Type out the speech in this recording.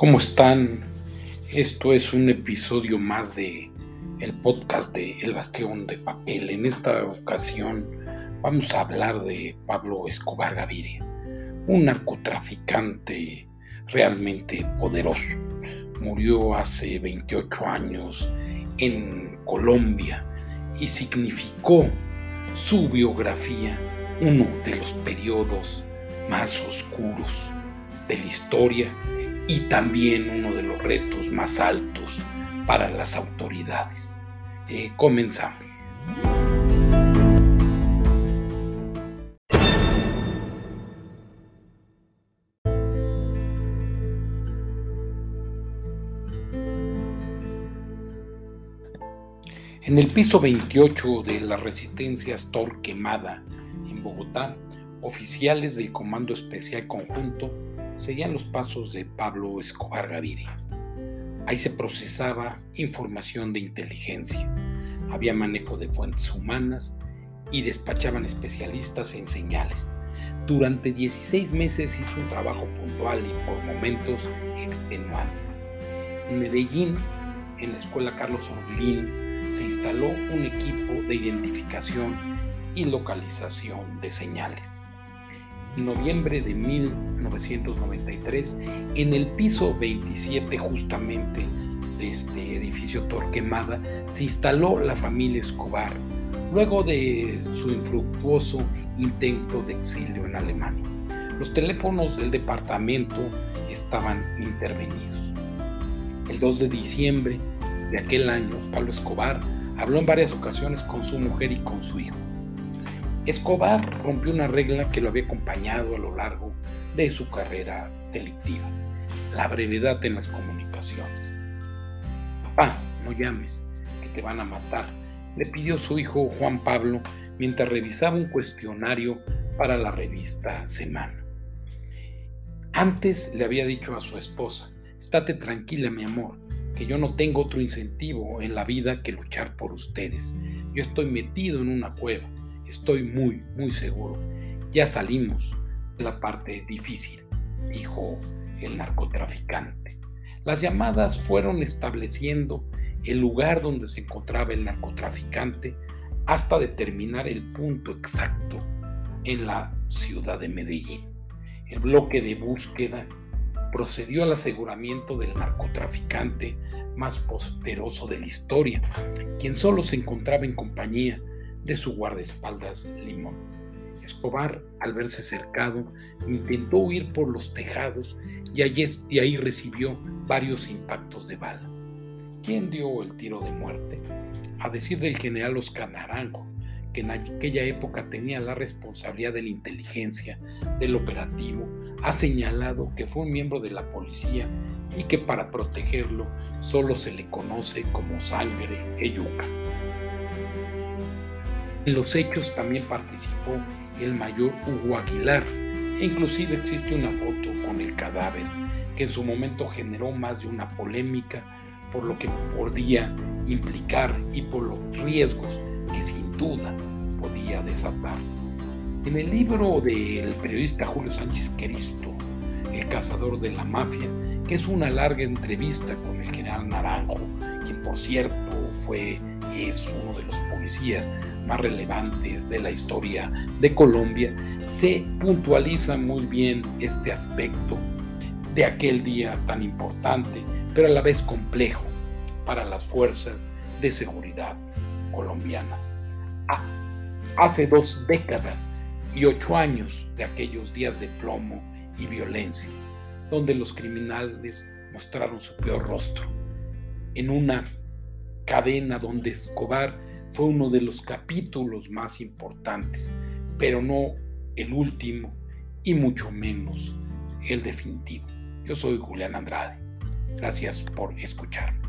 ¿Cómo están? Esto es un episodio más de el podcast de El Bastión de Papel. En esta ocasión vamos a hablar de Pablo Escobar Gaviria, un narcotraficante realmente poderoso. Murió hace 28 años en Colombia y significó su biografía uno de los periodos más oscuros de la historia y también uno de los retos más altos para las autoridades. Eh, comenzamos. En el piso 28 de la resistencia Torquemada, en Bogotá, oficiales del Comando Especial Conjunto seguían los pasos de Pablo Escobar Gaviria. Ahí se procesaba información de inteligencia, había manejo de fuentes humanas y despachaban especialistas en señales. Durante 16 meses hizo un trabajo puntual y por momentos extenuante. En Medellín, en la escuela Carlos Orlín, se instaló un equipo de identificación y localización de señales noviembre de 1993 en el piso 27 justamente de este edificio Torquemada se instaló la familia Escobar luego de su infructuoso intento de exilio en Alemania. Los teléfonos del departamento estaban intervenidos. El 2 de diciembre de aquel año, Pablo Escobar habló en varias ocasiones con su mujer y con su hijo. Escobar rompió una regla que lo había acompañado a lo largo de su carrera delictiva, la brevedad en las comunicaciones. Papá, no llames, que te van a matar, le pidió su hijo Juan Pablo mientras revisaba un cuestionario para la revista Semana. Antes le había dicho a su esposa, estate tranquila mi amor, que yo no tengo otro incentivo en la vida que luchar por ustedes. Yo estoy metido en una cueva Estoy muy, muy seguro. Ya salimos de la parte difícil, dijo el narcotraficante. Las llamadas fueron estableciendo el lugar donde se encontraba el narcotraficante hasta determinar el punto exacto en la ciudad de Medellín. El bloque de búsqueda procedió al aseguramiento del narcotraficante más poderoso de la historia, quien solo se encontraba en compañía de su guardaespaldas Limón. Escobar, al verse cercado, intentó huir por los tejados y, y ahí recibió varios impactos de bala. ¿Quién dio el tiro de muerte? A decir del general Oscar Naranjo, que en aquella época tenía la responsabilidad de la inteligencia del operativo, ha señalado que fue un miembro de la policía y que para protegerlo solo se le conoce como sangre eyuca. En los hechos también participó el mayor Hugo Aguilar inclusive existe una foto con el cadáver que en su momento generó más de una polémica por lo que podía implicar y por los riesgos que sin duda podía desatar. En el libro del periodista Julio Sánchez Cristo, El cazador de la mafia, que es una larga entrevista con el general Naranjo, quien por cierto fue es uno de los policías más relevantes de la historia de Colombia, se puntualiza muy bien este aspecto de aquel día tan importante, pero a la vez complejo para las fuerzas de seguridad colombianas. hace dos décadas y ocho años de aquellos días de plomo y violencia, donde los criminales mostraron su peor rostro en una cadena donde Escobar fue uno de los capítulos más importantes, pero no el último y mucho menos el definitivo. Yo soy Julián Andrade. Gracias por escucharme.